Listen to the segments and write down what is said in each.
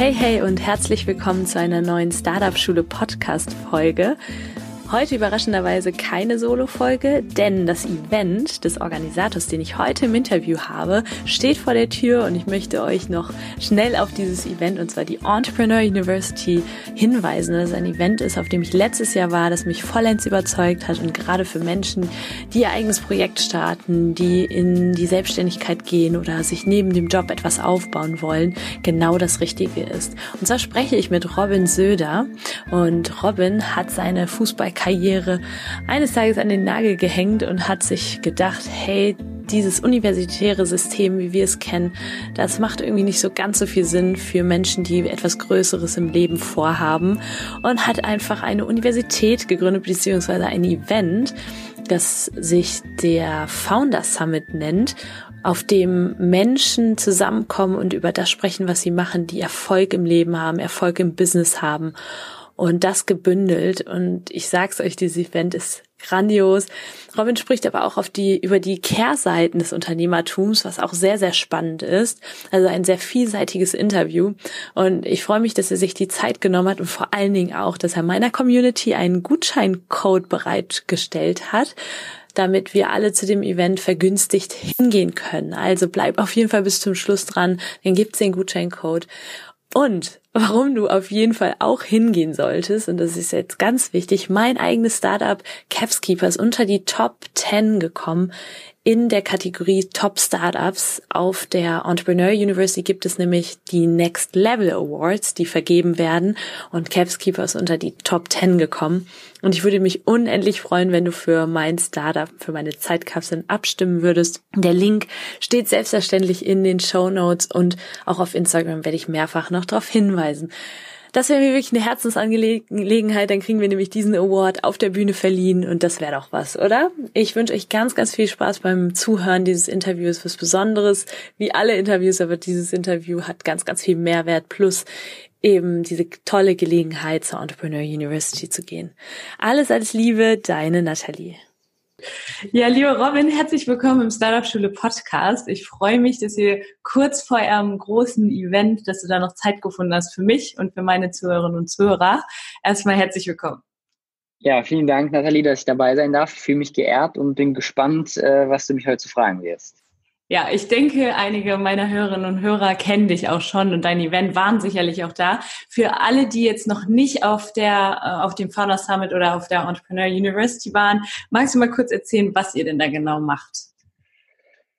Hey, hey und herzlich willkommen zu einer neuen Startup Schule Podcast Folge. Heute überraschenderweise keine Solo-Folge, denn das Event des Organisators, den ich heute im Interview habe, steht vor der Tür und ich möchte euch noch schnell auf dieses Event, und zwar die Entrepreneur University, hinweisen. Das ein Event ist, auf dem ich letztes Jahr war, das mich vollends überzeugt hat und gerade für Menschen, die ihr eigenes Projekt starten, die in die Selbstständigkeit gehen oder sich neben dem Job etwas aufbauen wollen, genau das Richtige ist. Und zwar spreche ich mit Robin Söder und Robin hat seine Fußball Karriere eines Tages an den Nagel gehängt und hat sich gedacht, hey, dieses universitäre System, wie wir es kennen, das macht irgendwie nicht so ganz so viel Sinn für Menschen, die etwas Größeres im Leben vorhaben und hat einfach eine Universität gegründet, beziehungsweise ein Event, das sich der Founder Summit nennt, auf dem Menschen zusammenkommen und über das sprechen, was sie machen, die Erfolg im Leben haben, Erfolg im Business haben und das gebündelt. Und ich sag's euch, dieses Event ist grandios. Robin spricht aber auch auf die, über die Kehrseiten des Unternehmertums, was auch sehr, sehr spannend ist. Also ein sehr vielseitiges Interview. Und ich freue mich, dass er sich die Zeit genommen hat und vor allen Dingen auch, dass er meiner Community einen Gutscheincode bereitgestellt hat, damit wir alle zu dem Event vergünstigt hingehen können. Also bleib auf jeden Fall bis zum Schluss dran, dann gibt's den Gutscheincode. Und warum du auf jeden Fall auch hingehen solltest, und das ist jetzt ganz wichtig, mein eigenes Startup Capskeeper ist unter die Top 10 gekommen in der Kategorie Top Startups auf der Entrepreneur University gibt es nämlich die Next Level Awards, die vergeben werden und Capskeeper ist unter die Top 10 gekommen. Und ich würde mich unendlich freuen, wenn du für mein Startup, für meine Zeitkapseln abstimmen würdest. Der Link steht selbstverständlich in den Show Notes und auch auf Instagram werde ich mehrfach noch darauf hinweisen. Das wäre mir wirklich eine Herzensangelegenheit. Dann kriegen wir nämlich diesen Award auf der Bühne verliehen und das wäre doch was, oder? Ich wünsche euch ganz, ganz viel Spaß beim Zuhören dieses Interviews. Was Besonderes, wie alle Interviews, aber dieses Interview hat ganz, ganz viel Mehrwert plus eben diese tolle Gelegenheit zur Entrepreneur University zu gehen. Alles als Liebe, deine Nathalie. Ja, liebe Robin, herzlich willkommen im Startup Schule Podcast. Ich freue mich, dass ihr kurz vor eurem großen Event, dass du da noch Zeit gefunden hast für mich und für meine Zuhörerinnen und Zuhörer. Erstmal herzlich willkommen. Ja, vielen Dank, Nathalie, dass ich dabei sein darf. Ich fühle mich geehrt und bin gespannt, äh, was du mich heute zu fragen wirst. Ja, ich denke, einige meiner Hörerinnen und Hörer kennen dich auch schon und dein Event waren sicherlich auch da. Für alle, die jetzt noch nicht auf der, äh, auf dem Founder Summit oder auf der Entrepreneur University waren, magst du mal kurz erzählen, was ihr denn da genau macht?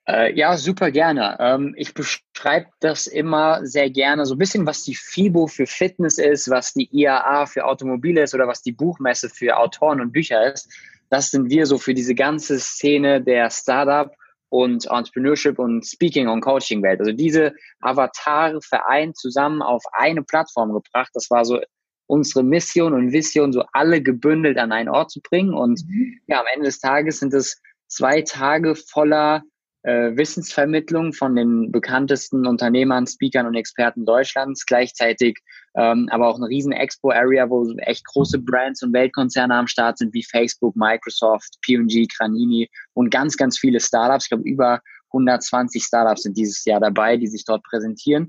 Äh, ja, super gerne. Ähm, ich beschreibe das immer sehr gerne, so ein bisschen, was die FIBO für Fitness ist, was die IAA für Automobile ist oder was die Buchmesse für Autoren und Bücher ist. Das sind wir so für diese ganze Szene der Startup und Entrepreneurship und Speaking und Coaching Welt. Also diese Avatare vereint zusammen auf eine Plattform gebracht. Das war so unsere Mission und Vision, so alle gebündelt an einen Ort zu bringen. Und mhm. ja, am Ende des Tages sind es zwei Tage voller äh, Wissensvermittlung von den bekanntesten Unternehmern, Speakern und Experten Deutschlands, gleichzeitig ähm, aber auch eine riesen Expo-Area, wo echt große Brands und Weltkonzerne am Start sind, wie Facebook, Microsoft, P&G, Granini und ganz, ganz viele Startups. Ich glaube, über 120 Startups sind dieses Jahr dabei, die sich dort präsentieren.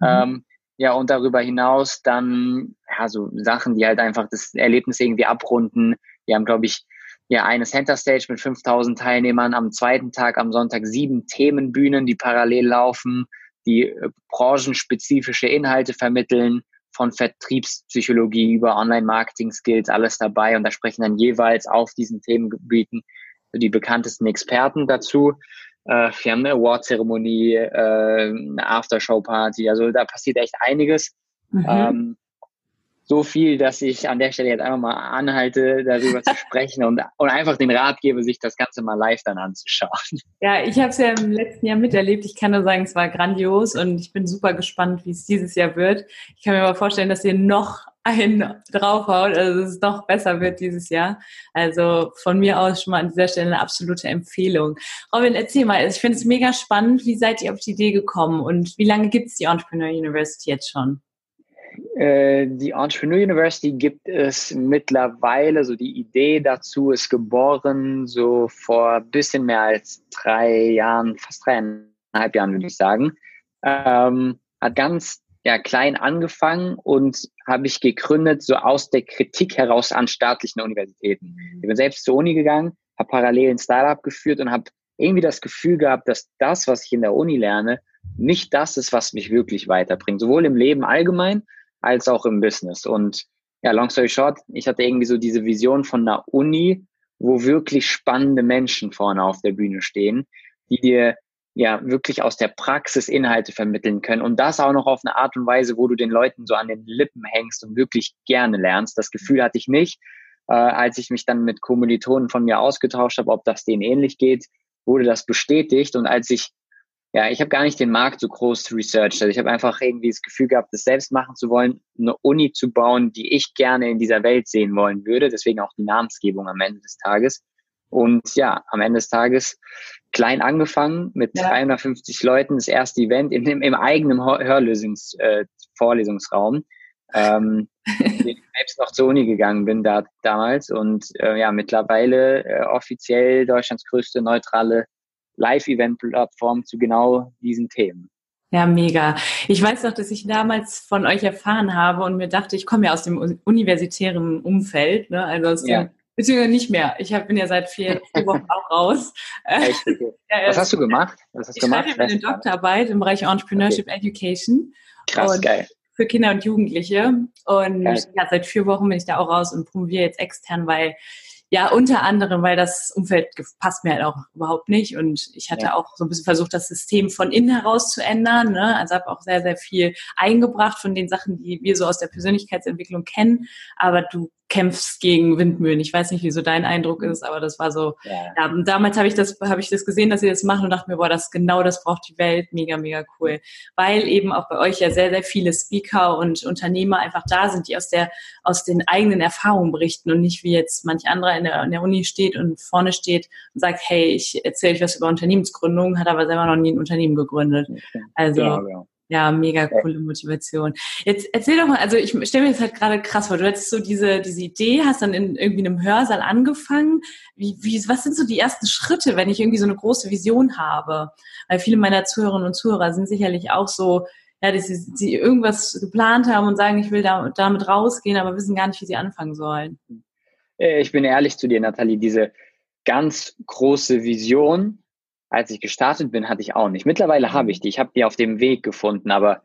Mhm. Ähm, ja, und darüber hinaus dann ja, so Sachen, die halt einfach das Erlebnis irgendwie abrunden. Wir haben, glaube ich, ja eine Center Stage mit 5000 Teilnehmern, am zweiten Tag am Sonntag sieben Themenbühnen, die parallel laufen, die äh, branchenspezifische Inhalte vermitteln, von Vertriebspsychologie über Online-Marketing-Skills, alles dabei. Und da sprechen dann jeweils auf diesen Themengebieten die bekanntesten Experten dazu. Äh, wir haben eine Award-Zeremonie, äh, eine Aftershow-Party, also da passiert echt einiges. Mhm. Ähm, so viel, dass ich an der Stelle jetzt einfach mal anhalte, darüber zu sprechen und, und einfach den Rat gebe, sich das Ganze mal live dann anzuschauen. Ja, ich habe es ja im letzten Jahr miterlebt. Ich kann nur sagen, es war grandios und ich bin super gespannt, wie es dieses Jahr wird. Ich kann mir aber vorstellen, dass ihr noch einen draufhaut, also dass es noch besser wird dieses Jahr. Also von mir aus schon mal an dieser Stelle eine absolute Empfehlung. Robin, erzähl mal, ich finde es mega spannend. Wie seid ihr auf die Idee gekommen und wie lange gibt es die Entrepreneur University jetzt schon? Äh, die Entrepreneur University gibt es mittlerweile, so die Idee dazu ist geboren, so vor ein bisschen mehr als drei Jahren, fast dreieinhalb Jahren würde ich sagen. Ähm, hat ganz ja, klein angefangen und habe ich gegründet, so aus der Kritik heraus an staatlichen Universitäten. Ich bin selbst zur Uni gegangen, habe parallel ein Startup geführt und habe irgendwie das Gefühl gehabt, dass das, was ich in der Uni lerne, nicht das ist, was mich wirklich weiterbringt. Sowohl im Leben allgemein als auch im Business. Und ja, long story short, ich hatte irgendwie so diese Vision von einer Uni, wo wirklich spannende Menschen vorne auf der Bühne stehen, die dir ja wirklich aus der Praxis Inhalte vermitteln können und das auch noch auf eine Art und Weise, wo du den Leuten so an den Lippen hängst und wirklich gerne lernst. Das Gefühl hatte ich nicht, äh, als ich mich dann mit Kommilitonen von mir ausgetauscht habe, ob das denen ähnlich geht, wurde das bestätigt und als ich ja, ich habe gar nicht den Markt so groß researched. Also ich habe einfach irgendwie das Gefühl gehabt, das selbst machen zu wollen, eine Uni zu bauen, die ich gerne in dieser Welt sehen wollen würde. Deswegen auch die Namensgebung am Ende des Tages. Und ja, am Ende des Tages klein angefangen mit ja. 350 Leuten, das erste Event in dem, im eigenen Hörlösungs, äh, Vorlesungsraum. Ähm, ich selbst noch zur Uni gegangen bin da damals und äh, ja, mittlerweile äh, offiziell Deutschlands größte neutrale Live-Event-Plattform zu genau diesen Themen. Ja, mega. Ich weiß noch, dass ich damals von euch erfahren habe und mir dachte, ich komme ja aus dem universitären Umfeld, ne? also aus ja. dem, beziehungsweise nicht mehr. Ich hab, bin ja seit vier, vier Wochen auch raus. Echt? Okay. Was hast du gemacht? Was hast ich gemacht? schreibe meine Doktorarbeit im Bereich Entrepreneurship okay. Education. Krass, geil. Für Kinder und Jugendliche. Und ja, seit vier Wochen bin ich da auch raus und promoviere jetzt extern, weil ja, unter anderem, weil das Umfeld passt mir halt auch überhaupt nicht. Und ich hatte ja. auch so ein bisschen versucht, das System von innen heraus zu ändern. Ne? Also habe auch sehr, sehr viel eingebracht von den Sachen, die wir so aus der Persönlichkeitsentwicklung kennen. Aber du kämpfst gegen Windmühlen. Ich weiß nicht, wie so dein Eindruck ist, aber das war so. Ja. ja damals habe ich das, habe ich das gesehen, dass ihr das machen und dachte mir, boah, das genau das braucht die Welt, mega, mega cool, weil eben auch bei euch ja sehr, sehr viele Speaker und Unternehmer einfach da sind, die aus der aus den eigenen Erfahrungen berichten und nicht wie jetzt manch anderer in der, in der Uni steht und vorne steht und sagt, hey, ich erzähle euch was über Unternehmensgründung, hat aber selber noch nie ein Unternehmen gegründet. Also ja, ja. Mega coole Motivation. Jetzt erzähl doch mal, also ich stelle mir jetzt halt gerade krass vor, du hattest so diese, diese Idee, hast dann in irgendwie einem Hörsaal angefangen. Wie, wie, was sind so die ersten Schritte, wenn ich irgendwie so eine große Vision habe? Weil viele meiner Zuhörerinnen und Zuhörer sind sicherlich auch so, ja, dass sie, sie irgendwas geplant haben und sagen, ich will da, damit rausgehen, aber wissen gar nicht, wie sie anfangen sollen. Äh, ich bin ehrlich zu dir, Nathalie, diese ganz große Vision, als ich gestartet bin, hatte ich auch nicht. Mittlerweile habe ich die. Ich habe die auf dem Weg gefunden, aber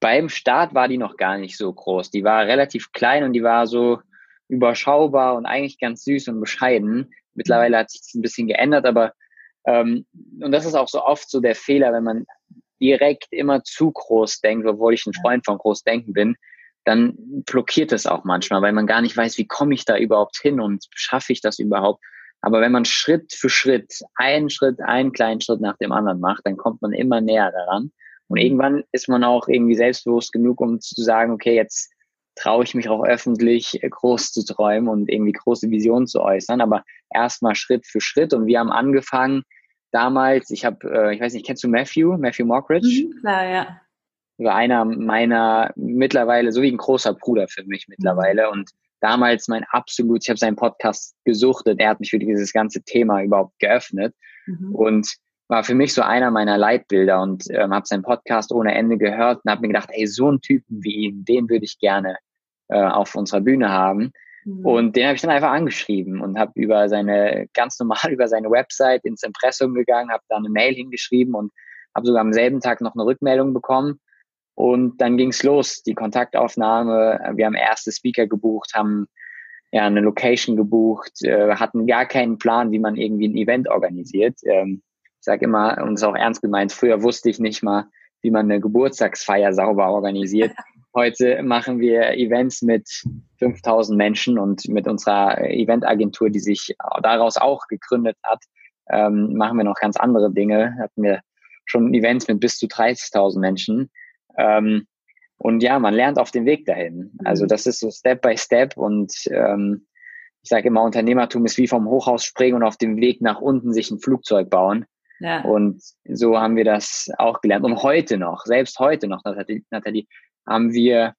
beim Start war die noch gar nicht so groß. Die war relativ klein und die war so überschaubar und eigentlich ganz süß und bescheiden. Mittlerweile hat sich das ein bisschen geändert, aber ähm, und das ist auch so oft so der Fehler, wenn man direkt immer zu groß denkt, obwohl ich ein Freund von Großdenken bin, dann blockiert es auch manchmal, weil man gar nicht weiß, wie komme ich da überhaupt hin und schaffe ich das überhaupt. Aber wenn man Schritt für Schritt, einen Schritt, einen kleinen Schritt nach dem anderen macht, dann kommt man immer näher daran. Und irgendwann ist man auch irgendwie selbstbewusst genug, um zu sagen, okay, jetzt traue ich mich auch öffentlich groß zu träumen und irgendwie große Visionen zu äußern. Aber erstmal Schritt für Schritt. Und wir haben angefangen damals, ich habe, äh, ich weiß nicht, kennst du Matthew, Matthew Mockridge? Mhm, klar, ja. War einer meiner mittlerweile, so wie ein großer Bruder für mich mittlerweile. Und damals mein absolut, ich habe seinen Podcast gesuchtet, er hat mich für dieses ganze Thema überhaupt geöffnet mhm. und war für mich so einer meiner Leitbilder und ähm, habe seinen Podcast ohne Ende gehört und habe mir gedacht, ey, so einen Typen wie ihn, den würde ich gerne äh, auf unserer Bühne haben. Mhm. Und den habe ich dann einfach angeschrieben und habe über seine, ganz normal über seine Website ins Impressum gegangen, habe da eine Mail hingeschrieben und habe sogar am selben Tag noch eine Rückmeldung bekommen und dann ging's los, die Kontaktaufnahme. Wir haben erste Speaker gebucht, haben ja eine Location gebucht, äh, hatten gar keinen Plan, wie man irgendwie ein Event organisiert. Ähm, ich sage immer, und ist auch ernst gemeint, früher wusste ich nicht mal, wie man eine Geburtstagsfeier sauber organisiert. heute machen wir Events mit 5000 Menschen und mit unserer Eventagentur, die sich daraus auch gegründet hat, ähm, machen wir noch ganz andere Dinge. Hatten wir schon Events mit bis zu 30.000 Menschen. Ähm, und ja, man lernt auf dem Weg dahin. Also mhm. das ist so Step by Step und ähm, ich sage immer, Unternehmertum ist wie vom Hochhaus springen und auf dem Weg nach unten sich ein Flugzeug bauen. Ja. Und so haben wir das auch gelernt. Und heute noch, selbst heute noch, Nathalie, haben wir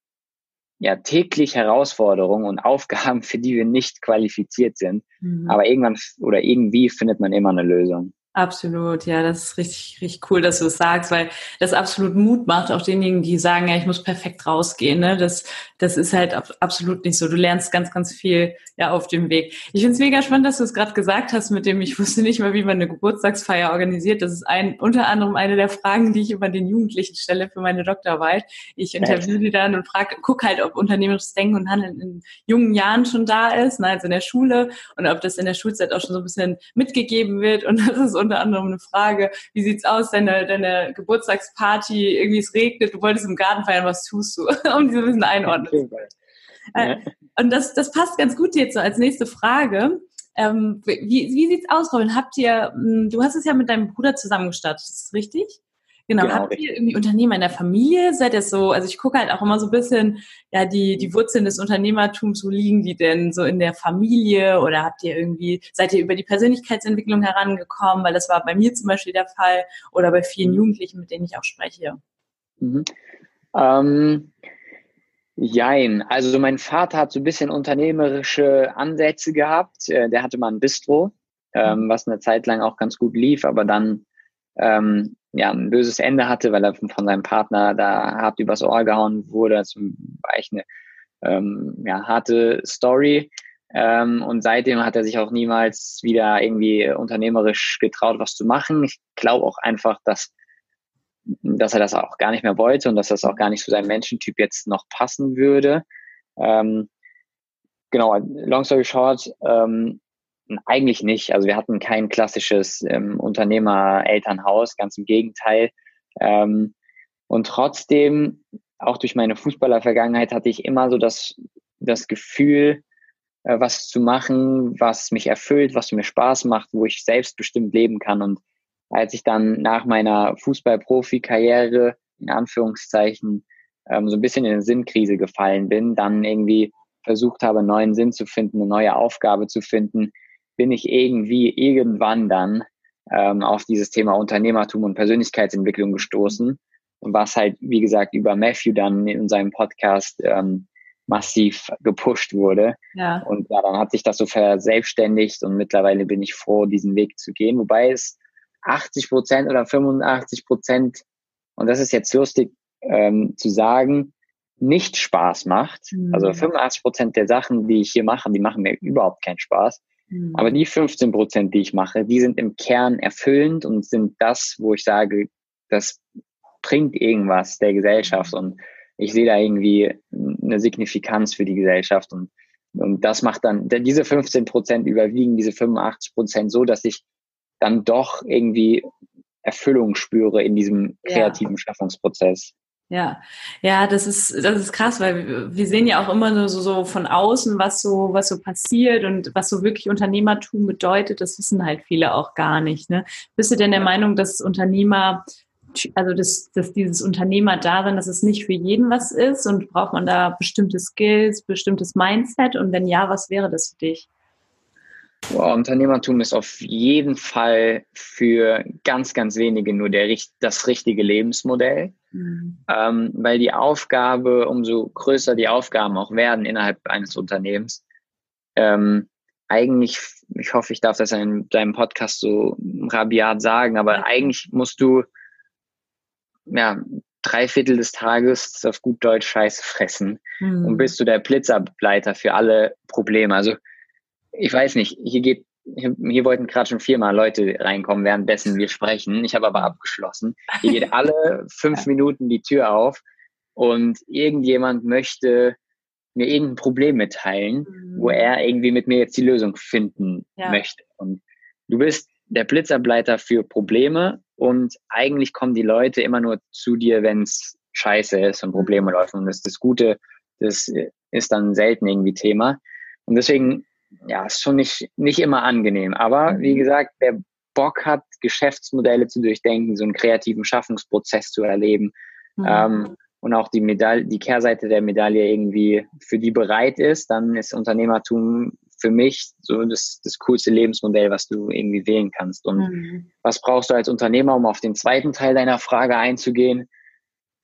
ja täglich Herausforderungen und Aufgaben, für die wir nicht qualifiziert sind. Mhm. Aber irgendwann oder irgendwie findet man immer eine Lösung. Absolut, ja, das ist richtig, richtig cool, dass du es sagst, weil das absolut Mut macht, auch denjenigen, die sagen, ja, ich muss perfekt rausgehen. Ne? Das, das ist halt absolut nicht so. Du lernst ganz, ganz viel ja auf dem Weg. Ich finde es mega spannend, dass du es gerade gesagt hast, mit dem ich wusste nicht mal, wie man eine Geburtstagsfeier organisiert. Das ist ein unter anderem eine der Fragen, die ich immer den Jugendlichen stelle für meine Doktorarbeit. Ich interviewe die dann und frage, guck halt, ob unternehmerisches Denken und Handeln in jungen Jahren schon da ist, ne, also in der Schule und ob das in der Schulzeit auch schon so ein bisschen mitgegeben wird und das ist unter anderem eine Frage, wie sieht's aus, deine, deine Geburtstagsparty, irgendwie es regnet, du wolltest im Garten feiern, was tust du? um diese ein bisschen einordnen. Äh, und das, das passt ganz gut jetzt so als nächste Frage. Ähm, wie, wie sieht's aus, Robin? Habt ihr, hm, du hast es ja mit deinem Bruder zusammengestartet, ist das richtig? Genau. genau. Habt ihr irgendwie Unternehmer in der Familie? Seid ihr so, also ich gucke halt auch immer so ein bisschen, ja, die, die Wurzeln des Unternehmertums, wo liegen die denn so in der Familie? Oder habt ihr irgendwie, seid ihr über die Persönlichkeitsentwicklung herangekommen? Weil das war bei mir zum Beispiel der Fall oder bei vielen mhm. Jugendlichen, mit denen ich auch spreche. Mhm. Ähm, jein. Also mein Vater hat so ein bisschen unternehmerische Ansätze gehabt. Äh, der hatte mal ein Bistro, ähm, mhm. was eine Zeit lang auch ganz gut lief, aber dann ähm, ja, ein böses Ende hatte, weil er von seinem Partner da hart übers Ohr gehauen wurde. Das war echt eine ähm, ja, harte Story. Ähm, und seitdem hat er sich auch niemals wieder irgendwie unternehmerisch getraut, was zu machen. Ich glaube auch einfach, dass, dass er das auch gar nicht mehr wollte und dass das auch gar nicht zu seinem Menschentyp jetzt noch passen würde. Ähm, genau, long story short, ähm, eigentlich nicht. Also wir hatten kein klassisches ähm, Unternehmer-Elternhaus, ganz im Gegenteil. Ähm, und trotzdem, auch durch meine Fußballer-Vergangenheit, hatte ich immer so das, das Gefühl, äh, was zu machen, was mich erfüllt, was mir Spaß macht, wo ich selbstbestimmt leben kann. Und als ich dann nach meiner Fußball-Profi-Karriere, in Anführungszeichen, ähm, so ein bisschen in eine Sinnkrise gefallen bin, dann irgendwie versucht habe, neuen Sinn zu finden, eine neue Aufgabe zu finden, bin ich irgendwie irgendwann dann ähm, auf dieses Thema Unternehmertum und Persönlichkeitsentwicklung gestoßen. Und was halt, wie gesagt, über Matthew dann in seinem Podcast ähm, massiv gepusht wurde. Ja. Und ja, dann hat sich das so verselbstständigt und mittlerweile bin ich froh, diesen Weg zu gehen. Wobei es 80 Prozent oder 85 Prozent, und das ist jetzt lustig ähm, zu sagen, nicht Spaß macht. Mhm. Also 85 Prozent der Sachen, die ich hier mache, die machen mir überhaupt keinen Spaß. Mhm. Aber die 15 Prozent, die ich mache, die sind im Kern erfüllend und sind das, wo ich sage, das bringt irgendwas der Gesellschaft und ich sehe da irgendwie eine Signifikanz für die Gesellschaft und, und das macht dann, diese 15 Prozent überwiegen diese 85 Prozent so, dass ich dann doch irgendwie Erfüllung spüre in diesem kreativen ja. Schaffungsprozess. Ja, ja, das ist, das ist krass, weil wir sehen ja auch immer nur so, so von außen, was so, was so passiert und was so wirklich Unternehmertum bedeutet, das wissen halt viele auch gar nicht. Ne? Bist du denn der Meinung, dass Unternehmer, also dass, dass dieses Unternehmer darin, dass es nicht für jeden was ist und braucht man da bestimmte Skills, bestimmtes Mindset und wenn ja, was wäre das für dich? Wow, Unternehmertum ist auf jeden Fall für ganz, ganz wenige nur der, das richtige Lebensmodell, mhm. ähm, weil die Aufgabe, umso größer die Aufgaben auch werden innerhalb eines Unternehmens, ähm, eigentlich, ich hoffe, ich darf das in deinem Podcast so rabiat sagen, aber eigentlich musst du ja drei Viertel des Tages auf gut Deutsch Scheiße fressen mhm. und bist du der Blitzableiter für alle Probleme. Also ich weiß nicht, hier geht, hier wollten gerade schon viermal Leute reinkommen, währenddessen wir sprechen. Ich habe aber abgeschlossen. Hier geht alle fünf Minuten die Tür auf und irgendjemand möchte mir irgendein Problem mitteilen, mhm. wo er irgendwie mit mir jetzt die Lösung finden ja. möchte. Und du bist der Blitzableiter für Probleme und eigentlich kommen die Leute immer nur zu dir, wenn es scheiße ist und Probleme laufen. Und das, das Gute, das ist dann selten irgendwie Thema. Und deswegen, ja, ist schon nicht, nicht immer angenehm. Aber wie mhm. gesagt, wer Bock hat, Geschäftsmodelle zu durchdenken, so einen kreativen Schaffungsprozess zu erleben, mhm. ähm, und auch die Medaille, die Kehrseite der Medaille irgendwie für die bereit ist, dann ist Unternehmertum für mich so das, das coolste Lebensmodell, was du irgendwie wählen kannst. Und mhm. was brauchst du als Unternehmer, um auf den zweiten Teil deiner Frage einzugehen?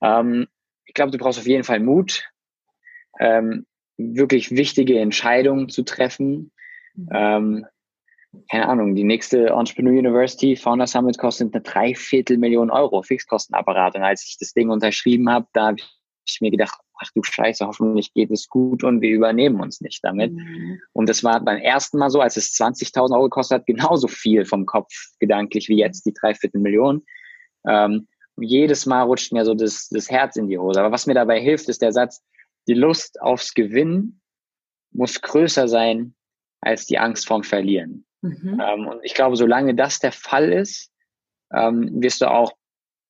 Ähm, ich glaube, du brauchst auf jeden Fall Mut, ähm, wirklich wichtige Entscheidungen zu treffen. Mhm. Ähm, keine Ahnung, die nächste Entrepreneur University Founder Summit kostet eine Dreiviertel Million Euro Fixkostenapparat. Und als ich das Ding unterschrieben habe, da habe ich mir gedacht, ach du Scheiße, hoffentlich geht es gut und wir übernehmen uns nicht damit. Mhm. Und das war beim ersten Mal so, als es 20.000 Euro gekostet hat, genauso viel vom Kopf gedanklich wie jetzt die Dreiviertel Million. Ähm, jedes Mal rutscht mir so das, das Herz in die Hose. Aber was mir dabei hilft, ist der Satz, die Lust aufs Gewinnen muss größer sein als die Angst vorm Verlieren. Mhm. Ähm, und ich glaube, solange das der Fall ist, ähm, wirst du auch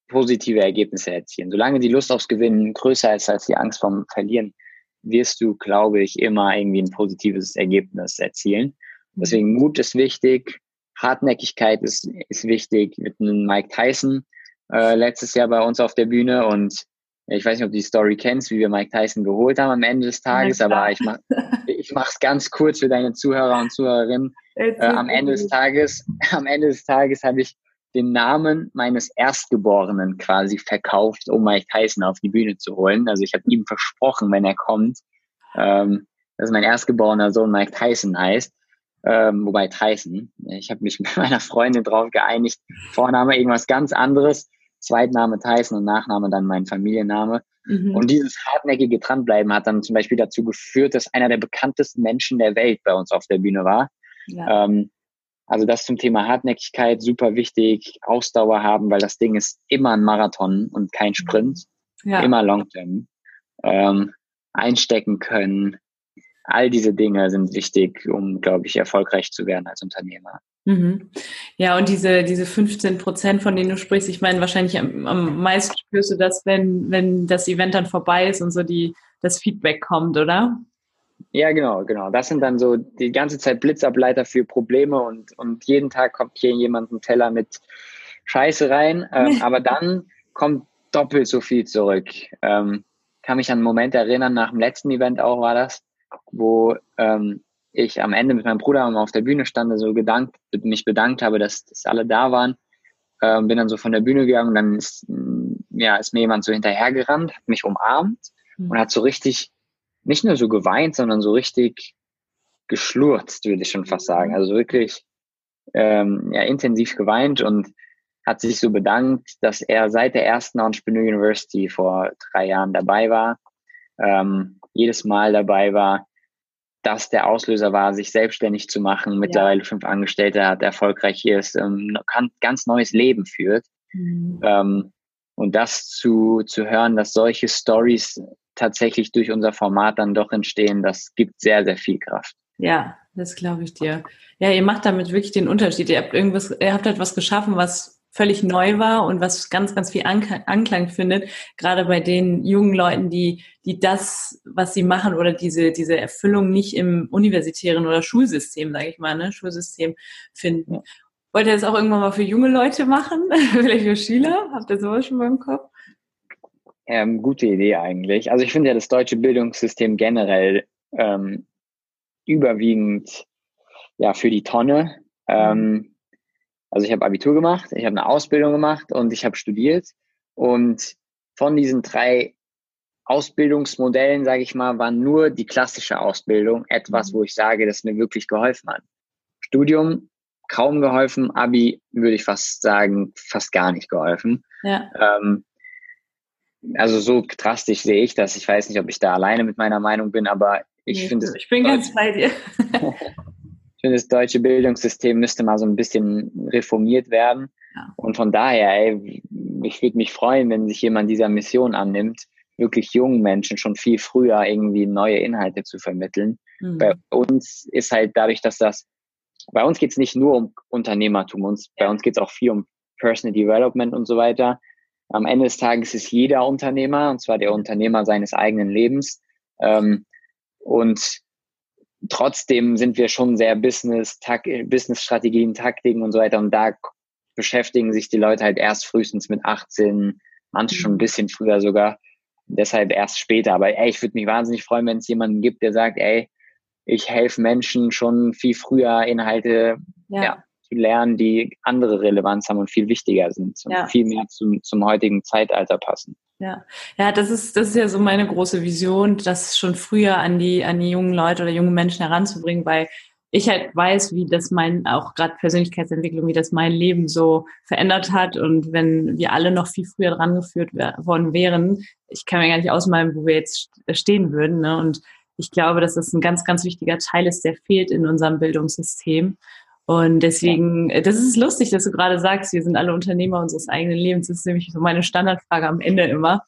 positive Ergebnisse erzielen. Solange die Lust aufs Gewinnen größer ist als die Angst vom Verlieren, wirst du, glaube ich, immer irgendwie ein positives Ergebnis erzielen. Mhm. Deswegen Mut ist wichtig, Hartnäckigkeit ist, ist wichtig. Mit einem Mike Tyson äh, letztes Jahr bei uns auf der Bühne und ich weiß nicht, ob du die Story kennst, wie wir Mike Tyson geholt haben am Ende des Tages, aber ich mach, ich mach's ganz kurz für deine Zuhörer und Zuhörerinnen. Äh, am Ende des Tages, am Ende des Tages habe ich den Namen meines Erstgeborenen quasi verkauft, um Mike Tyson auf die Bühne zu holen. Also ich habe ihm versprochen, wenn er kommt, ähm, dass mein erstgeborener Sohn Mike Tyson heißt. Ähm, wobei Tyson, ich habe mich mit meiner Freundin drauf geeinigt, Vorname irgendwas ganz anderes, Zweitname Tyson und Nachname dann mein Familienname. Mhm. Und dieses hartnäckige Dranbleiben hat dann zum Beispiel dazu geführt, dass einer der bekanntesten Menschen der Welt bei uns auf der Bühne war. Ja. Ähm, also das zum Thema Hartnäckigkeit, super wichtig, Ausdauer haben, weil das Ding ist immer ein Marathon und kein Sprint, ja. immer Long-Term. Ähm, einstecken können, all diese Dinge sind wichtig, um, glaube ich, erfolgreich zu werden als Unternehmer. Mhm. Ja, und diese, diese 15 Prozent, von denen du sprichst, ich meine, wahrscheinlich am, am meisten spürst du das, wenn, wenn das Event dann vorbei ist und so die, das Feedback kommt, oder? Ja, genau, genau. Das sind dann so die ganze Zeit Blitzableiter für Probleme und, und jeden Tag kommt hier jemand ein Teller mit Scheiße rein. Ähm, aber dann kommt doppelt so viel zurück. Ähm, kann mich an einen Moment erinnern, nach dem letzten Event auch war das, wo ähm, ich am Ende mit meinem Bruder auf der Bühne stand, so gedankt, mich bedankt habe, dass, dass alle da waren. Ähm, bin dann so von der Bühne gegangen und dann ist, ja, ist mir jemand so hinterhergerannt, hat mich umarmt mhm. und hat so richtig nicht nur so geweint, sondern so richtig geschlurzt, würde ich schon fast sagen. Also wirklich ähm, ja, intensiv geweint und hat sich so bedankt, dass er seit der ersten Entrepreneur University vor drei Jahren dabei war, ähm, jedes Mal dabei war, dass der Auslöser war, sich selbstständig zu machen, mittlerweile ja. fünf Angestellte hat, erfolgreich hier ist, ähm, ganz neues Leben führt. Mhm. Ähm, und das zu, zu hören, dass solche Stories tatsächlich durch unser Format dann doch entstehen, das gibt sehr, sehr viel Kraft. Ja, das glaube ich dir. Ja, ihr macht damit wirklich den Unterschied. Ihr habt irgendwas, ihr habt etwas geschaffen, was völlig neu war und was ganz, ganz viel Anklang findet, gerade bei den jungen Leuten, die, die das, was sie machen oder diese, diese Erfüllung nicht im universitären oder Schulsystem, sage ich mal, ne, Schulsystem finden. Wollt ihr das auch irgendwann mal für junge Leute machen? Vielleicht für Schüler? Habt ihr sowas schon mal im Kopf? Ähm, gute Idee eigentlich. Also ich finde ja das deutsche Bildungssystem generell ähm, überwiegend ja für die Tonne. Ähm, also ich habe Abitur gemacht, ich habe eine Ausbildung gemacht und ich habe studiert. Und von diesen drei Ausbildungsmodellen, sage ich mal, war nur die klassische Ausbildung etwas, wo ich sage, das mir wirklich geholfen hat. Studium kaum geholfen, Abi würde ich fast sagen, fast gar nicht geholfen. Ja. Ähm, also so drastisch sehe ich das. Ich weiß nicht, ob ich da alleine mit meiner Meinung bin, aber ich nee, finde Ich bin ganz bei dir. ich finde, das deutsche Bildungssystem müsste mal so ein bisschen reformiert werden. Ja. Und von daher, ey, ich würde mich freuen, wenn sich jemand dieser Mission annimmt, wirklich jungen Menschen schon viel früher irgendwie neue Inhalte zu vermitteln. Mhm. Bei uns ist halt dadurch, dass das, bei uns geht es nicht nur um Unternehmertum, uns, bei uns geht es auch viel um Personal Development und so weiter. Am Ende des Tages ist jeder Unternehmer, und zwar der Unternehmer seines eigenen Lebens. Ähm, und trotzdem sind wir schon sehr Business, tak Business-Strategien, Taktiken und so weiter. Und da beschäftigen sich die Leute halt erst frühestens mit 18, manche schon ein mhm. bisschen früher sogar. Deshalb erst später. Aber ey, ich würde mich wahnsinnig freuen, wenn es jemanden gibt, der sagt, ey, ich helfe Menschen schon viel früher Inhalte ja. ja zu lernen, die andere Relevanz haben und viel wichtiger sind und ja. viel mehr zum, zum heutigen Zeitalter passen. Ja, ja, das ist, das ist ja so meine große Vision, das schon früher an die, an die jungen Leute oder jungen Menschen heranzubringen, weil ich halt weiß, wie das mein, auch gerade Persönlichkeitsentwicklung, wie das mein Leben so verändert hat. Und wenn wir alle noch viel früher dran geführt worden wären, ich kann mir gar nicht ausmalen, wo wir jetzt stehen würden. Ne? Und ich glaube, dass das ein ganz, ganz wichtiger Teil ist, der fehlt in unserem Bildungssystem. Und deswegen, das ist lustig, dass du gerade sagst, wir sind alle Unternehmer unseres eigenen Lebens. Das ist nämlich so meine Standardfrage am Ende immer,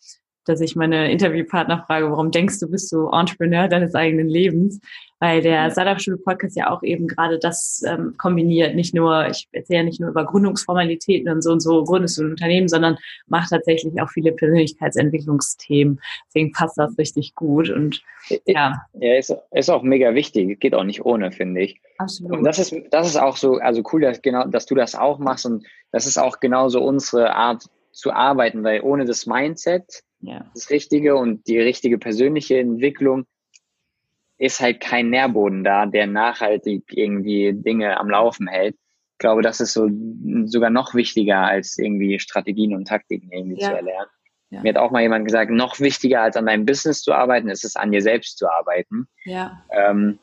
dass ich meine Interviewpartner frage, warum denkst du, bist du Entrepreneur deines eigenen Lebens? Weil der Startup-Schule-Podcast ja auch eben gerade das ähm, kombiniert. Nicht nur, ich erzähle ja nicht nur über Gründungsformalitäten und so und so gründest du ein Unternehmen, sondern macht tatsächlich auch viele Persönlichkeitsentwicklungsthemen. Deswegen passt das richtig gut. Und ja. Ja, ist, ist auch mega wichtig. Geht auch nicht ohne, finde ich. Absolut. Und das ist, das ist auch so, also cool, dass, genau, dass du das auch machst. Und das ist auch genauso unsere Art zu arbeiten, weil ohne das Mindset, ja. das Richtige und die richtige persönliche Entwicklung ist halt kein Nährboden da, der nachhaltig irgendwie Dinge am Laufen hält. Ich glaube, das ist so sogar noch wichtiger als irgendwie Strategien und Taktiken irgendwie ja. zu erlernen. Ja. Mir hat auch mal jemand gesagt, noch wichtiger als an deinem Business zu arbeiten, ist es an dir selbst zu arbeiten. Ja. Ähm,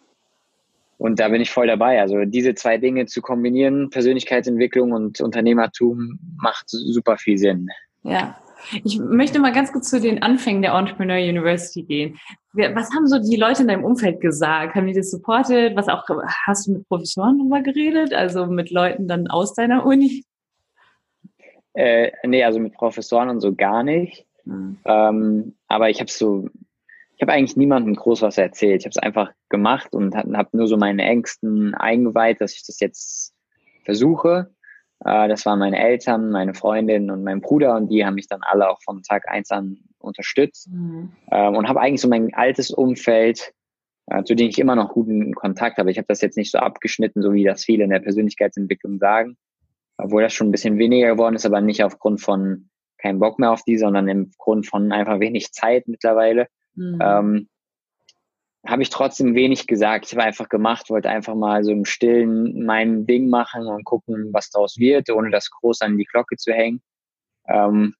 und da bin ich voll dabei. Also diese zwei Dinge zu kombinieren, Persönlichkeitsentwicklung und Unternehmertum, macht super viel Sinn. Ja, ich möchte mal ganz kurz zu den Anfängen der Entrepreneur University gehen. Was haben so die Leute in deinem Umfeld gesagt? Haben die das supportet? Was auch, hast du mit Professoren darüber geredet? Also mit Leuten dann aus deiner Uni? Äh, nee, also mit Professoren und so gar nicht. Mhm. Ähm, aber ich habe so, ich habe eigentlich niemandem groß was erzählt. Ich habe es einfach gemacht und habe nur so meine Ängsten eingeweiht, dass ich das jetzt versuche. Äh, das waren meine Eltern, meine Freundin und mein Bruder und die haben mich dann alle auch von Tag eins an unterstützt mhm. Ähm, und habe eigentlich so mein altes Umfeld, äh, zu dem ich immer noch guten Kontakt habe. Ich habe das jetzt nicht so abgeschnitten, so wie das viele in der Persönlichkeitsentwicklung sagen, obwohl das schon ein bisschen weniger geworden ist, aber nicht aufgrund von keinen Bock mehr auf die, sondern im Grund von einfach wenig Zeit mittlerweile. Mhm. Ähm, habe ich trotzdem wenig gesagt. Ich habe einfach gemacht, wollte einfach mal so im Stillen mein Ding machen und gucken, was daraus wird, ohne das groß an die Glocke zu hängen. Ähm,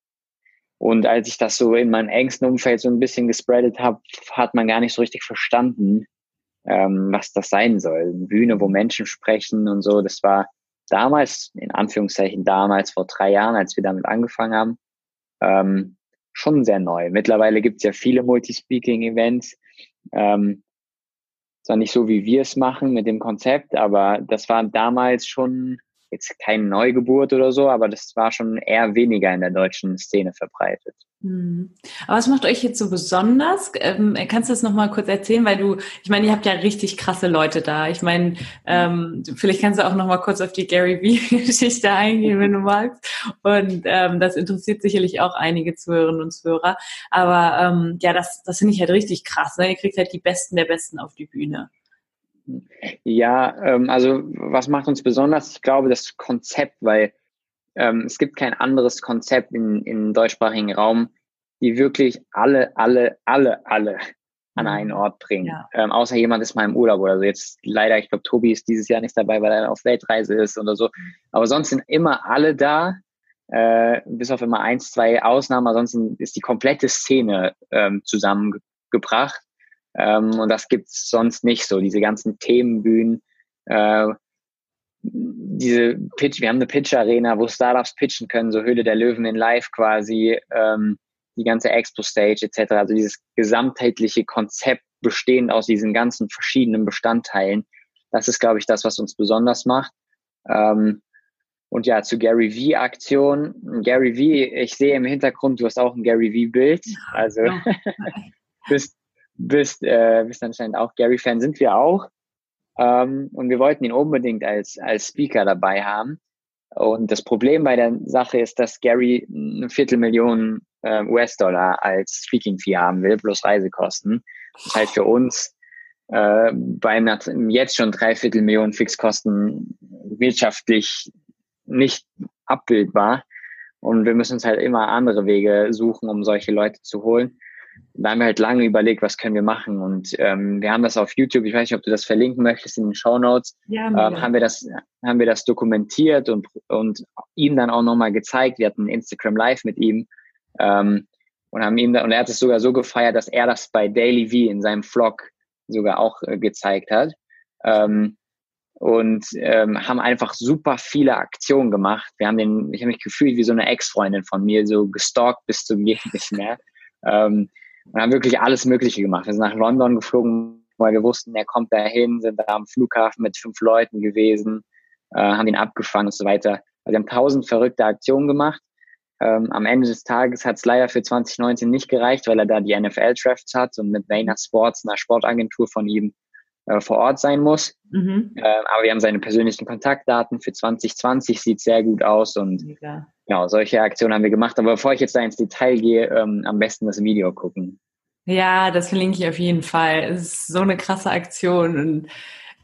und als ich das so in meinem engsten Umfeld so ein bisschen gespreadet habe, hat man gar nicht so richtig verstanden, ähm, was das sein soll. Eine Bühne, wo Menschen sprechen und so. Das war damals, in Anführungszeichen damals, vor drei Jahren, als wir damit angefangen haben, ähm, schon sehr neu. Mittlerweile gibt es ja viele Multispeaking-Events ähm, zwar nicht so, wie wir es machen mit dem Konzept, aber das war damals schon jetzt keine Neugeburt oder so, aber das war schon eher weniger in der deutschen Szene verbreitet. Hm. Aber was macht euch jetzt so besonders? Ähm, kannst du das nochmal kurz erzählen? Weil du, ich meine, ihr habt ja richtig krasse Leute da. Ich meine, ähm, vielleicht kannst du auch nochmal kurz auf die Gary Vee-Geschichte eingehen, wenn du magst. Und ähm, das interessiert sicherlich auch einige Zuhörerinnen und Zuhörer. Aber ähm, ja, das, das finde ich halt richtig krass. Ne? Ihr kriegt halt die Besten der Besten auf die Bühne. Ja, ähm, also was macht uns besonders? Ich glaube, das Konzept, weil ähm, es gibt kein anderes Konzept in, im deutschsprachigen Raum, die wirklich alle, alle, alle, alle an mhm. einen Ort bringen. Ja. Ähm, außer jemand ist mal im Urlaub oder so. Jetzt leider, ich glaube, Tobi ist dieses Jahr nicht dabei, weil er auf Weltreise ist oder so. Aber sonst sind immer alle da, äh, bis auf immer eins, zwei Ausnahmen. Ansonsten ist die komplette Szene ähm, zusammengebracht. Ähm, und das gibt's sonst nicht so. Diese ganzen Themenbühnen, äh, diese Pitch, wir haben eine Pitch-Arena, wo Startups pitchen können, so Höhle der Löwen in Live quasi, ähm, die ganze Expo-Stage etc. Also dieses gesamtheitliche Konzept bestehend aus diesen ganzen verschiedenen Bestandteilen. Das ist, glaube ich, das, was uns besonders macht. Ähm, und ja, zu Gary V-Aktion. Gary V, ich sehe im Hintergrund, du hast auch ein Gary V-Bild. Also bist, bist, äh, bist anscheinend auch Gary-Fan, sind wir auch. Ähm, und wir wollten ihn unbedingt als, als Speaker dabei haben. Und das Problem bei der Sache ist, dass Gary eine Viertelmillion äh, US-Dollar als Speaking-Fee haben will, plus Reisekosten. Das heißt für uns äh, bei einer jetzt schon dreiviertel Millionen Fixkosten wirtschaftlich nicht abbildbar. Und wir müssen uns halt immer andere Wege suchen, um solche Leute zu holen. Da haben wir halt lange überlegt, was können wir machen. Und ähm, wir haben das auf YouTube, ich weiß nicht, ob du das verlinken möchtest in den Show Notes, ja, ähm, haben wir das, haben wir das dokumentiert und, und ihm dann auch nochmal gezeigt. Wir hatten Instagram Live mit ihm ähm, und haben ihm da, und er hat es sogar so gefeiert, dass er das bei Daily V in seinem Vlog sogar auch äh, gezeigt hat. Ähm, und ähm, haben einfach super viele Aktionen gemacht. Wir haben den, ich habe mich gefühlt wie so eine Ex-Freundin von mir, so gestalkt bis zum geht nicht mehr. Ähm, und haben wirklich alles Mögliche gemacht. Wir sind nach London geflogen, weil wir wussten, er kommt dahin, sind da am Flughafen mit fünf Leuten gewesen, äh, haben ihn abgefangen und so weiter. Also wir haben tausend verrückte Aktionen gemacht. Ähm, am Ende des Tages hat es leider für 2019 nicht gereicht, weil er da die NFL-Drafts hat und mit Vayner Sports, einer Sportagentur von ihm, äh, vor Ort sein muss. Mhm. Äh, aber wir haben seine persönlichen Kontaktdaten. Für 2020 sieht sehr gut aus und ja. genau, solche Aktionen haben wir gemacht. Aber bevor ich jetzt da ins Detail gehe, ähm, am besten das Video gucken. Ja, das verlinke ich auf jeden Fall. Es ist so eine krasse Aktion und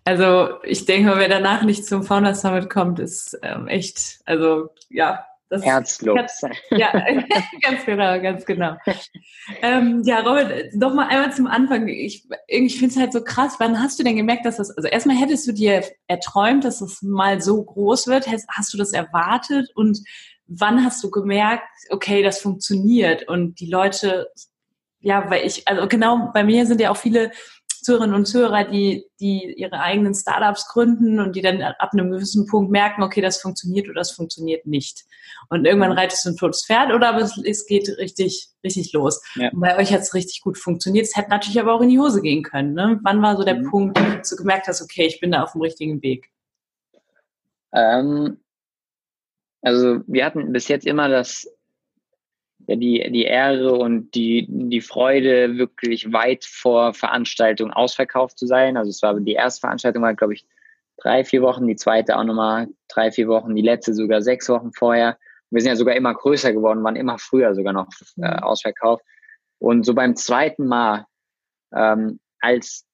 also ich denke, wer danach nicht zum Founder Summit kommt, ist ähm, echt, also ja, das Herzlos. Herz, ja, ganz genau, ganz genau. Ähm, ja, Robert, noch mal einmal zum Anfang. Ich, ich finde es halt so krass. Wann hast du denn gemerkt, dass das, also erstmal hättest du dir erträumt, dass es mal so groß wird? Hast, hast du das erwartet? Und wann hast du gemerkt, okay, das funktioniert und die Leute, ja, weil ich, also genau, bei mir sind ja auch viele Zuhörerinnen und Zuhörer, die, die ihre eigenen Startups gründen und die dann ab einem gewissen Punkt merken, okay, das funktioniert oder das funktioniert nicht. Und irgendwann reitest du ein totes Pferd oder aber es, es geht richtig, richtig los. Ja. Und bei euch hat es richtig gut funktioniert. Es hätte natürlich aber auch in die Hose gehen können. Ne? Wann war so der mhm. Punkt, dass du gemerkt hast, okay, ich bin da auf dem richtigen Weg? Ähm, also wir hatten bis jetzt immer das ja, die, die Ehre und die, die Freude, wirklich weit vor Veranstaltung ausverkauft zu sein. Also es war die erste Veranstaltung war, glaube ich, drei, vier Wochen, die zweite auch nochmal drei, vier Wochen, die letzte sogar sechs Wochen vorher. Wir sind ja sogar immer größer geworden, waren immer früher sogar noch äh, mhm. ausverkauft. Und so beim zweiten Mal, ähm, als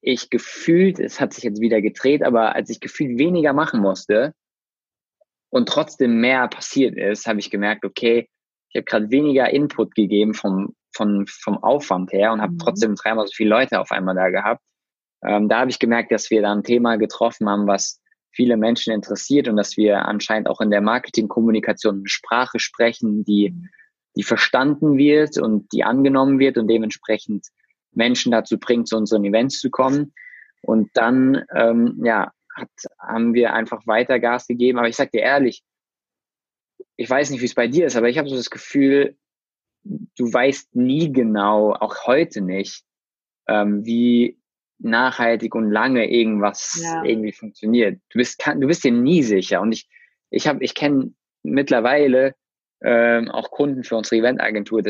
ich gefühlt, es hat sich jetzt wieder gedreht, aber als ich gefühlt weniger machen musste und trotzdem mehr passiert ist, habe ich gemerkt, okay, ich habe gerade weniger Input gegeben vom, vom, vom Aufwand her und habe mhm. trotzdem dreimal so viele Leute auf einmal da gehabt. Ähm, da habe ich gemerkt, dass wir da ein Thema getroffen haben, was viele Menschen interessiert und dass wir anscheinend auch in der Marketingkommunikation eine Sprache sprechen, die, die verstanden wird und die angenommen wird und dementsprechend Menschen dazu bringt, zu unseren Events zu kommen. Und dann, ähm, ja, hat, haben wir einfach weiter Gas gegeben. Aber ich sag dir ehrlich, ich weiß nicht, wie es bei dir ist, aber ich habe so das Gefühl, du weißt nie genau, auch heute nicht, ähm, wie nachhaltig und lange irgendwas ja. irgendwie funktioniert. Du bist, kann, du bist dir nie sicher. Und ich, ich habe, ich kenne mittlerweile ähm, auch Kunden für unsere Eventagentur.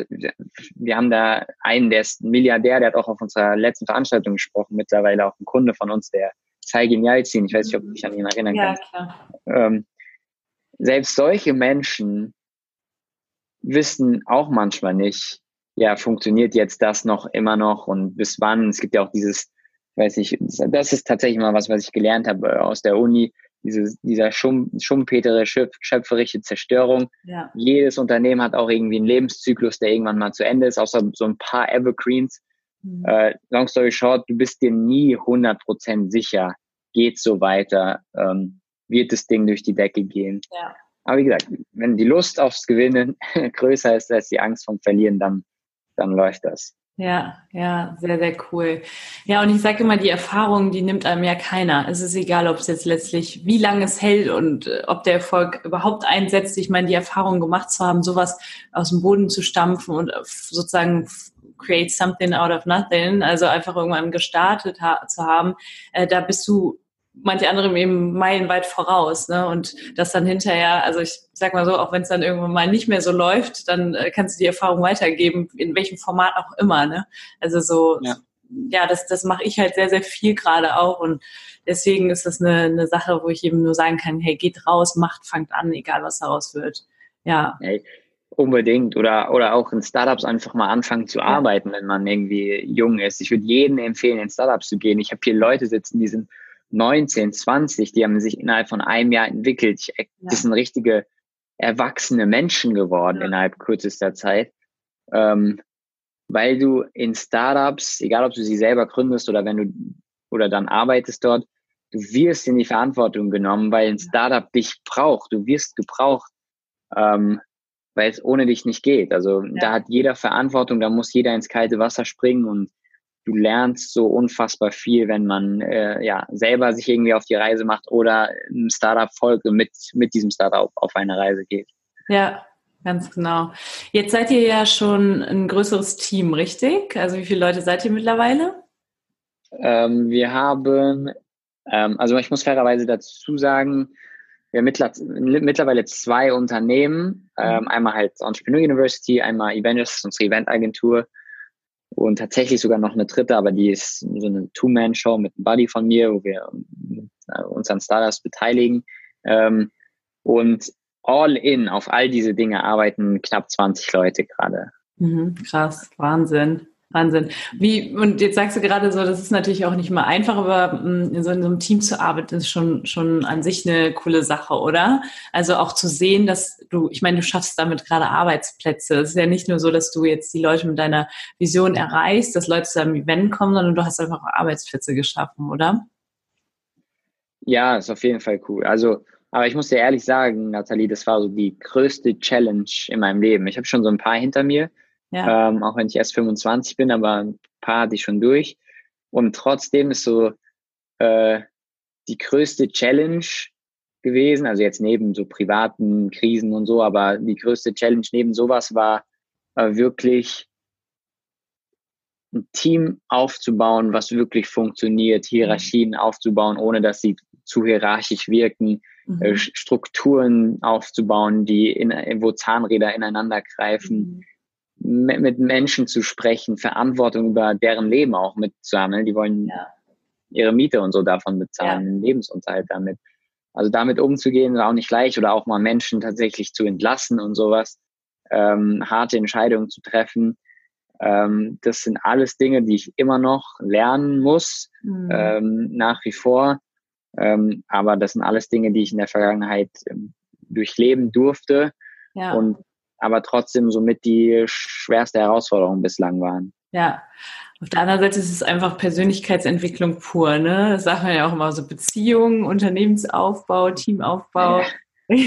Wir haben da einen, der ist ein Milliardär, der hat auch auf unserer letzten Veranstaltung gesprochen, mittlerweile auch ein Kunde von uns, der Zeigin Yalzin, ich weiß nicht, ob du dich an ihn erinnern ja, kannst. Klar. Ähm, selbst solche Menschen wissen auch manchmal nicht, ja, funktioniert jetzt das noch immer noch und bis wann? Es gibt ja auch dieses, weiß ich, das ist tatsächlich mal was, was ich gelernt habe äh, aus der Uni, dieses, dieser Schum, schumpetere, schöpferische Zerstörung. Ja. Jedes Unternehmen hat auch irgendwie einen Lebenszyklus, der irgendwann mal zu Ende ist, außer so ein paar Evergreens. Mhm. Äh, long story short, du bist dir nie 100% sicher, geht so weiter. Ähm, wird das Ding durch die Decke gehen. Ja. Aber wie gesagt, wenn die Lust aufs Gewinnen größer ist als die Angst vom Verlieren, dann, dann läuft das. Ja, ja, sehr, sehr cool. Ja, und ich sage immer, die Erfahrung, die nimmt einem ja keiner. Es ist egal, ob es jetzt letztlich, wie lange es hält und äh, ob der Erfolg überhaupt einsetzt. Ich meine, die Erfahrung gemacht zu haben, sowas aus dem Boden zu stampfen und äh, sozusagen create something out of nothing, also einfach irgendwann gestartet ha zu haben, äh, da bist du manche andere eben meilenweit voraus. Ne? Und das dann hinterher, also ich sag mal so, auch wenn es dann irgendwann mal nicht mehr so läuft, dann äh, kannst du die Erfahrung weitergeben, in welchem Format auch immer. Ne? Also so, ja. ja, das, das mache ich halt sehr, sehr viel gerade auch und deswegen ist das eine, eine Sache, wo ich eben nur sagen kann, hey, geht raus, macht, fangt an, egal was daraus wird. Ja. Hey, unbedingt. Oder, oder auch in Startups einfach mal anfangen zu arbeiten, wenn man irgendwie jung ist. Ich würde jedem empfehlen, in Startups zu gehen. Ich habe hier Leute sitzen, die sind 19, 20, die haben sich innerhalb von einem Jahr entwickelt. Ich, ja. Das sind richtige erwachsene Menschen geworden ja. innerhalb kürzester Zeit. Ähm, weil du in Startups, egal ob du sie selber gründest oder wenn du oder dann arbeitest dort, du wirst in die Verantwortung genommen, weil ein Startup dich braucht. Du wirst gebraucht, ähm, weil es ohne dich nicht geht. Also ja. da hat jeder Verantwortung, da muss jeder ins kalte Wasser springen und du lernst so unfassbar viel, wenn man äh, ja selber sich irgendwie auf die Reise macht oder einem Startup folgt und mit, mit diesem Startup auf eine Reise geht. Ja, ganz genau. Jetzt seid ihr ja schon ein größeres Team, richtig? Also wie viele Leute seid ihr mittlerweile? Ähm, wir haben, ähm, also ich muss fairerweise dazu sagen, wir haben mittlerweile zwei Unternehmen, ähm, mhm. einmal halt Entrepreneur University, einmal Evangelists, unsere Eventagentur und tatsächlich sogar noch eine dritte, aber die ist so eine Two-Man-Show mit einem Buddy von mir, wo wir äh, uns an Startups beteiligen. Ähm, und all in auf all diese Dinge arbeiten knapp 20 Leute gerade. Mhm, krass, Wahnsinn. Wahnsinn. Wie, und jetzt sagst du gerade so, das ist natürlich auch nicht mal einfach, aber mm, in so, in so einem Team zu arbeiten ist schon, schon an sich eine coole Sache, oder? Also auch zu sehen, dass du, ich meine, du schaffst damit gerade Arbeitsplätze. Es ist ja nicht nur so, dass du jetzt die Leute mit deiner Vision erreichst, dass Leute zu einem Event kommen, sondern du hast einfach Arbeitsplätze geschaffen, oder? Ja, ist auf jeden Fall cool. Also, aber ich muss dir ehrlich sagen, Nathalie, das war so die größte Challenge in meinem Leben. Ich habe schon so ein paar hinter mir ja. Ähm, auch wenn ich erst 25 bin, aber ein paar hatte ich schon durch. Und trotzdem ist so äh, die größte Challenge gewesen, also jetzt neben so privaten Krisen und so, aber die größte Challenge neben sowas war äh, wirklich ein Team aufzubauen, was wirklich funktioniert, Hierarchien mhm. aufzubauen, ohne dass sie zu hierarchisch wirken, mhm. äh, Strukturen aufzubauen, die in, wo Zahnräder ineinander greifen, mhm mit Menschen zu sprechen, Verantwortung über deren Leben auch mitzusammeln. Die wollen ja. ihre Miete und so davon bezahlen, ja. Lebensunterhalt damit. Also damit umzugehen, ist auch nicht leicht oder auch mal Menschen tatsächlich zu entlassen und sowas, ähm, harte Entscheidungen zu treffen. Ähm, das sind alles Dinge, die ich immer noch lernen muss, mhm. ähm, nach wie vor. Ähm, aber das sind alles Dinge, die ich in der Vergangenheit ähm, durchleben durfte. Ja. Und aber trotzdem somit die schwerste Herausforderung bislang waren. Ja, auf der anderen Seite ist es einfach Persönlichkeitsentwicklung pur, ne? Das sagt man ja auch immer so Beziehungen, Unternehmensaufbau, Teamaufbau. Ja.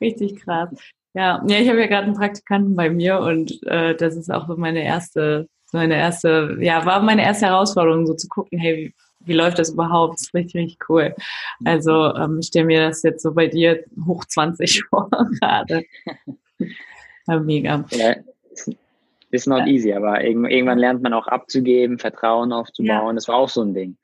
Richtig krass. Ja, ja, ich habe ja gerade einen Praktikanten bei mir und äh, das ist auch so meine erste, meine erste, ja, war meine erste Herausforderung, so zu gucken, hey, wie, wie läuft das überhaupt? Das ist richtig, richtig cool. Also ähm, ich stelle mir das jetzt so bei dir hoch 20 vor gerade. Ja, mega. Ja, ist not ja. easy, aber irgendwann lernt man auch abzugeben, Vertrauen aufzubauen. Das war auch so ein Ding.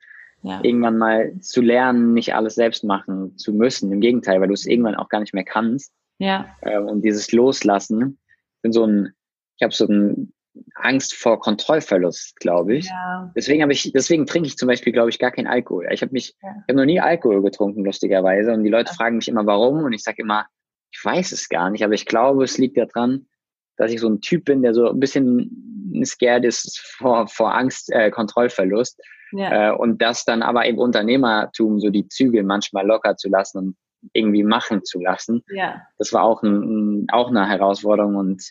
Irgendwann mal zu lernen, nicht alles selbst machen zu müssen. Im Gegenteil, weil du es irgendwann auch gar nicht mehr kannst. Ja. Ähm, und dieses Loslassen, bin so ein, ich habe so ein Angst vor Kontrollverlust, glaube ich. Ja. Deswegen habe ich, deswegen trinke ich zum Beispiel, glaube ich, gar keinen Alkohol. Ich habe mich, ja. ich habe noch nie Alkohol getrunken, lustigerweise. Und die Leute ja. fragen mich immer, warum. Und ich sage immer, ich weiß es gar nicht, aber ich glaube, es liegt daran, dass ich so ein Typ bin, der so ein bisschen scared ist vor, vor Angst, äh, Kontrollverlust. Ja. Äh, und das dann aber im Unternehmertum so die Zügel manchmal locker zu lassen und irgendwie machen zu lassen. Ja. Das war auch, ein, auch eine Herausforderung und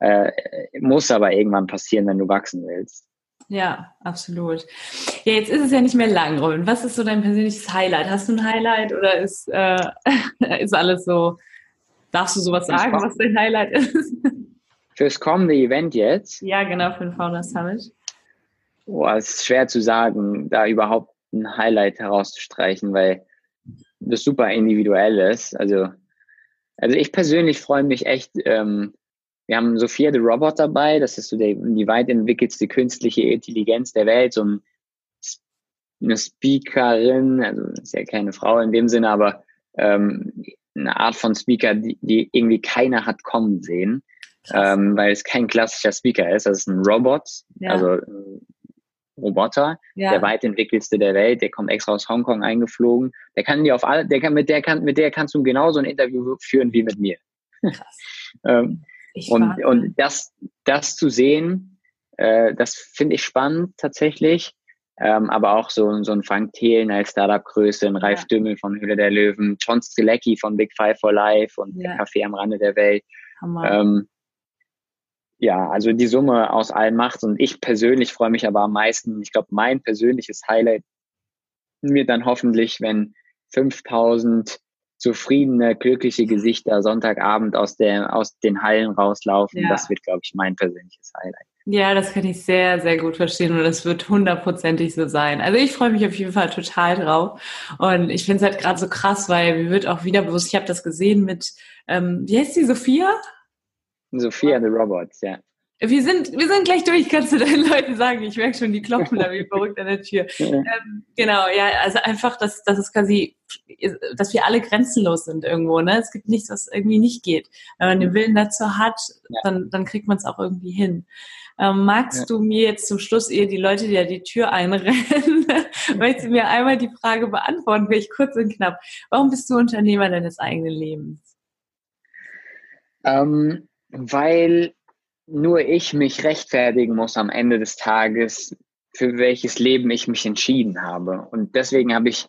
äh, muss aber irgendwann passieren, wenn du wachsen willst. Ja, absolut. Ja, jetzt ist es ja nicht mehr lang, Robin. Was ist so dein persönliches Highlight? Hast du ein Highlight oder ist, äh, ist alles so Darfst du sowas sagen, was dein Highlight ist? Fürs kommende Event jetzt? Ja, genau, für den Founders Summit. Boah, es ist schwer zu sagen, da überhaupt ein Highlight herauszustreichen, weil das super individuell ist. Also, also ich persönlich freue mich echt, ähm, wir haben Sophia the Robot dabei, das ist so der, die weit entwickelste künstliche Intelligenz der Welt, so ein, eine Speakerin, also ist ja keine Frau in dem Sinne, aber ähm, eine Art von Speaker, die, die irgendwie keiner hat kommen sehen, ähm, weil es kein klassischer Speaker ist. Das ist ein Robot, ja. also Roboter, ja. der weit entwickelste der Welt, der kommt extra aus Hongkong eingeflogen. Der kann dir auf alle, der kann, mit der kann, mit der kannst du genauso ein Interview führen wie mit mir. ähm, und, und das, das zu sehen, äh, das finde ich spannend tatsächlich. Ähm, aber auch so, so ein Frank Thelen als Startup-Größe, ein Ralf ja. Dümmel von Höhle der Löwen, John Strilecki von Big Five for Life und ja. Café am Rande der Welt. Ähm, ja, also die Summe aus allen macht und ich persönlich freue mich aber am meisten, ich glaube, mein persönliches Highlight mir dann hoffentlich, wenn 5000 zufriedene, glückliche Gesichter Sonntagabend aus, der, aus den Hallen rauslaufen. Ja. Das wird, glaube ich, mein persönliches Highlight. Ja, das kann ich sehr, sehr gut verstehen und das wird hundertprozentig so sein. Also ich freue mich auf jeden Fall total drauf und ich finde es halt gerade so krass, weil mir wird auch wieder bewusst, ich habe das gesehen mit, ähm, wie heißt die, Sophia? Sophia the Robots, ja. Wir sind, wir sind gleich durch, kannst du deinen Leuten sagen. Ich merke schon, die klopfen da wie verrückt an der Tür. Ähm, genau, ja, also einfach, dass, dass es quasi, dass wir alle grenzenlos sind irgendwo, ne? Es gibt nichts, was irgendwie nicht geht. Wenn man den Willen dazu hat, ja. dann, dann kriegt man es auch irgendwie hin. Ähm, magst ja. du mir jetzt zum Schluss, ehe die Leute dir die Tür einrennen, möchtest du mir einmal die Frage beantworten, vielleicht kurz und knapp. Warum bist du Unternehmer deines eigenen Lebens? Ähm, weil nur ich mich rechtfertigen muss am Ende des Tages, für welches Leben ich mich entschieden habe. Und deswegen habe ich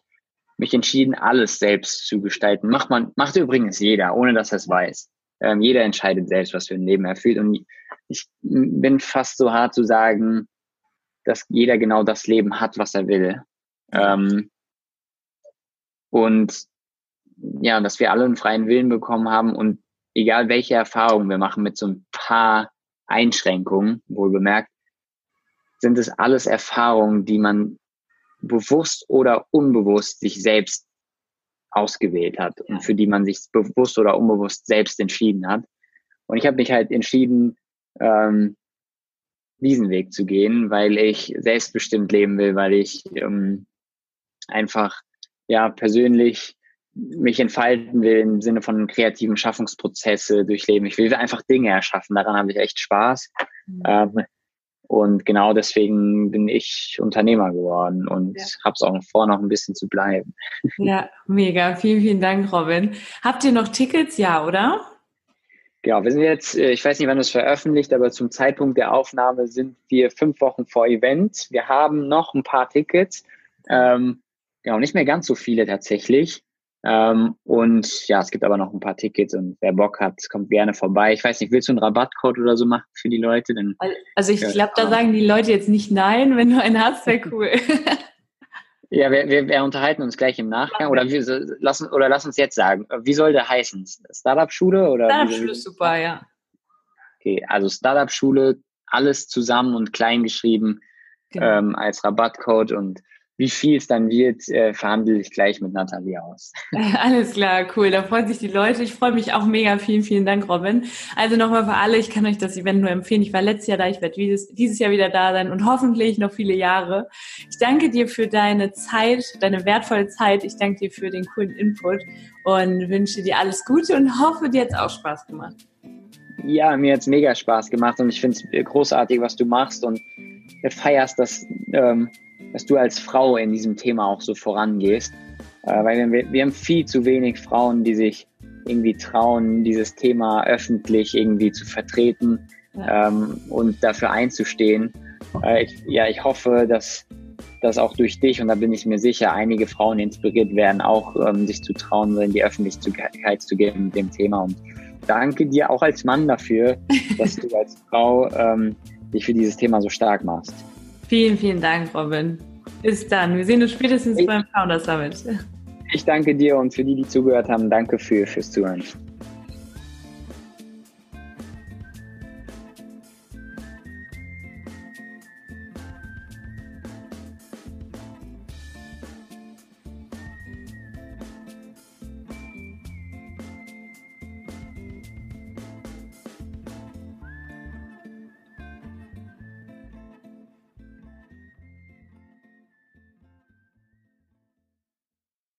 mich entschieden, alles selbst zu gestalten. Macht man, macht übrigens jeder, ohne dass er es weiß. Ähm, jeder entscheidet selbst, was für ein Leben er fühlt. Und ich bin fast so hart zu sagen, dass jeder genau das Leben hat, was er will. Ähm, und ja, dass wir alle einen freien Willen bekommen haben und egal welche Erfahrungen wir machen mit so ein paar Einschränkungen, wohl bemerkt, sind es alles Erfahrungen, die man bewusst oder unbewusst sich selbst ausgewählt hat und für die man sich bewusst oder unbewusst selbst entschieden hat. Und ich habe mich halt entschieden, ähm, diesen Weg zu gehen, weil ich selbstbestimmt leben will, weil ich ähm, einfach ja persönlich mich entfalten will im Sinne von kreativen Schaffungsprozesse durchleben. Ich will einfach Dinge erschaffen. Daran habe ich echt Spaß. Mhm. Ähm, und genau deswegen bin ich Unternehmer geworden und ja. habe es auch vor, noch ein bisschen zu bleiben. Ja, mega. Vielen, vielen Dank, Robin. Habt ihr noch Tickets? Ja, oder? Genau, wir sind jetzt, äh, ich weiß nicht, wann es veröffentlicht, aber zum Zeitpunkt der Aufnahme sind wir fünf Wochen vor Event. Wir haben noch ein paar Tickets. Ähm, genau, nicht mehr ganz so viele tatsächlich. Ähm, und ja, es gibt aber noch ein paar Tickets und wer Bock hat, kommt gerne vorbei. Ich weiß nicht, willst du einen Rabattcode oder so machen für die Leute? Dann, also ich glaube, da sagen die Leute jetzt nicht nein, wenn du einen hast, wäre cool. ja, wir, wir, wir, unterhalten uns gleich im Nachgang oder wir lassen oder lass uns jetzt sagen, wie soll der heißen? Startup-Schule oder? Startup-Schule ist super, ja. Okay, also Startup-Schule, alles zusammen und klein geschrieben genau. ähm, als Rabattcode und wie viel es dann wird, äh, verhandle ich gleich mit Nathalie aus. Alles klar, cool. Da freuen sich die Leute. Ich freue mich auch mega. Vielen, vielen Dank, Robin. Also nochmal für alle, ich kann euch das Event nur empfehlen. Ich war letztes Jahr da, ich werde dieses, dieses Jahr wieder da sein und hoffentlich noch viele Jahre. Ich danke dir für deine Zeit, deine wertvolle Zeit. Ich danke dir für den coolen Input und wünsche dir alles Gute und hoffe, dir hat es auch Spaß gemacht. Ja, mir hat es mega Spaß gemacht und ich finde es großartig, was du machst und feierst das. Ähm, dass du als Frau in diesem Thema auch so vorangehst. Äh, weil wir, wir haben viel zu wenig Frauen, die sich irgendwie trauen, dieses Thema öffentlich irgendwie zu vertreten ja. ähm, und dafür einzustehen. Äh, ich, ja, ich hoffe, dass, dass auch durch dich, und da bin ich mir sicher, einige Frauen inspiriert werden, auch ähm, sich zu trauen, in die Öffentlichkeit zu gehen mit dem Thema. Und danke dir auch als Mann dafür, dass du als Frau ähm, dich für dieses Thema so stark machst. Vielen, vielen Dank, Robin. Bis dann. Wir sehen uns spätestens ich, beim Founder Summit. Ich danke dir und für die, die zugehört haben, danke für, fürs Zuhören.